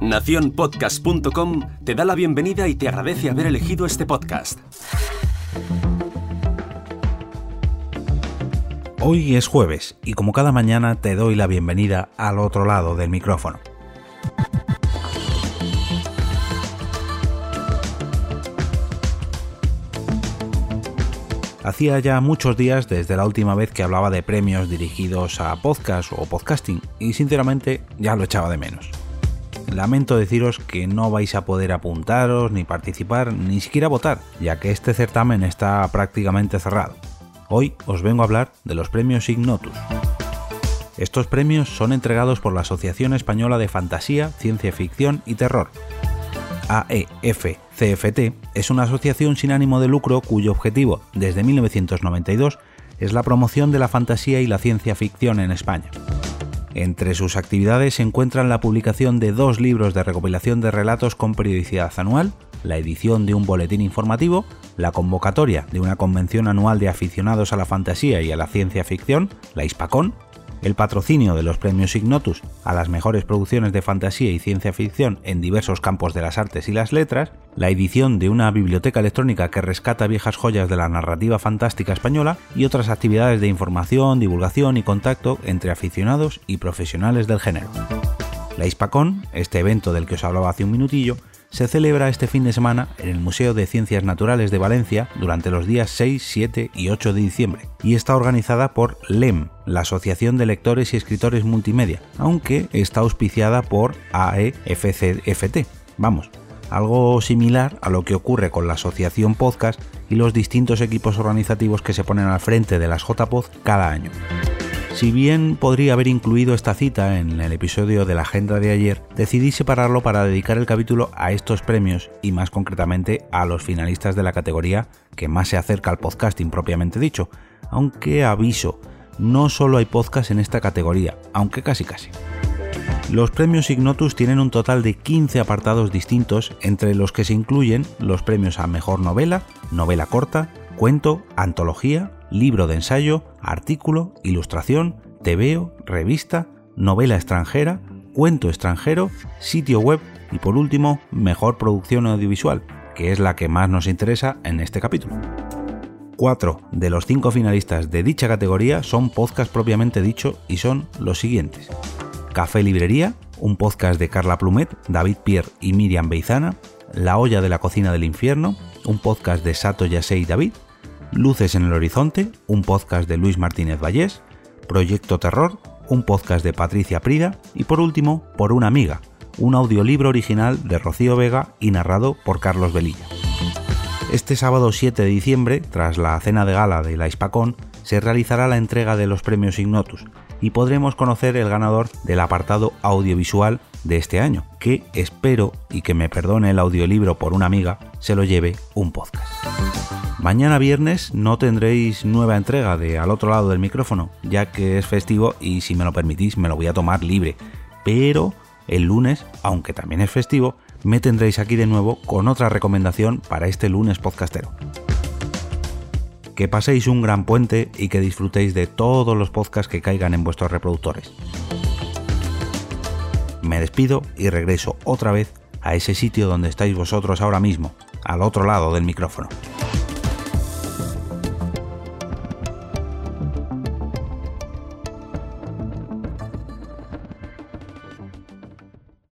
Naciónpodcast.com te da la bienvenida y te agradece haber elegido este podcast. Hoy es jueves y como cada mañana te doy la bienvenida al otro lado del micrófono. Hacía ya muchos días desde la última vez que hablaba de premios dirigidos a podcast o podcasting y sinceramente ya lo echaba de menos. Lamento deciros que no vais a poder apuntaros, ni participar, ni siquiera votar, ya que este certamen está prácticamente cerrado. Hoy os vengo a hablar de los premios Ignotus. Estos premios son entregados por la Asociación Española de Fantasía, Ciencia Ficción y Terror, AEFCFT es una asociación sin ánimo de lucro cuyo objetivo, desde 1992, es la promoción de la fantasía y la ciencia ficción en España. Entre sus actividades se encuentran la publicación de dos libros de recopilación de relatos con periodicidad anual, la edición de un boletín informativo, la convocatoria de una convención anual de aficionados a la fantasía y a la ciencia ficción, la ISPACON, el patrocinio de los premios Ignotus a las mejores producciones de fantasía y ciencia ficción en diversos campos de las artes y las letras, la edición de una biblioteca electrónica que rescata viejas joyas de la narrativa fantástica española y otras actividades de información, divulgación y contacto entre aficionados y profesionales del género. La ISPACON, este evento del que os hablaba hace un minutillo, se celebra este fin de semana en el Museo de Ciencias Naturales de Valencia durante los días 6, 7 y 8 de diciembre y está organizada por LEM, la Asociación de Lectores y Escritores Multimedia, aunque está auspiciada por AEFCFT. Vamos, algo similar a lo que ocurre con la Asociación Podcast y los distintos equipos organizativos que se ponen al frente de las JPod cada año. Si bien podría haber incluido esta cita en el episodio de la agenda de ayer, decidí separarlo para dedicar el capítulo a estos premios y más concretamente a los finalistas de la categoría que más se acerca al podcasting propiamente dicho, aunque aviso, no solo hay podcast en esta categoría, aunque casi casi. Los premios Ignotus tienen un total de 15 apartados distintos, entre los que se incluyen los premios a Mejor Novela, Novela Corta, Cuento, Antología, libro de ensayo, artículo, ilustración, tebeo, revista, novela extranjera, cuento extranjero, sitio web y por último, mejor producción audiovisual, que es la que más nos interesa en este capítulo. Cuatro de los cinco finalistas de dicha categoría son podcast propiamente dicho y son los siguientes. Café Librería, un podcast de Carla Plumet, David Pierre y Miriam Beizana, La olla de la cocina del infierno, un podcast de Sato Yasei David, Luces en el Horizonte, un podcast de Luis Martínez Vallés, Proyecto Terror, un podcast de Patricia Prida y por último, Por una amiga, un audiolibro original de Rocío Vega y narrado por Carlos Velilla. Este sábado 7 de diciembre, tras la cena de gala de la Hispacón, se realizará la entrega de los premios Ignotus y podremos conocer el ganador del apartado audiovisual de este año, que espero, y que me perdone el audiolibro por una amiga, se lo lleve un podcast. Mañana viernes no tendréis nueva entrega de Al otro lado del micrófono, ya que es festivo y si me lo permitís me lo voy a tomar libre. Pero el lunes, aunque también es festivo, me tendréis aquí de nuevo con otra recomendación para este lunes podcastero. Que paséis un gran puente y que disfrutéis de todos los podcasts que caigan en vuestros reproductores. Me despido y regreso otra vez a ese sitio donde estáis vosotros ahora mismo, al otro lado del micrófono.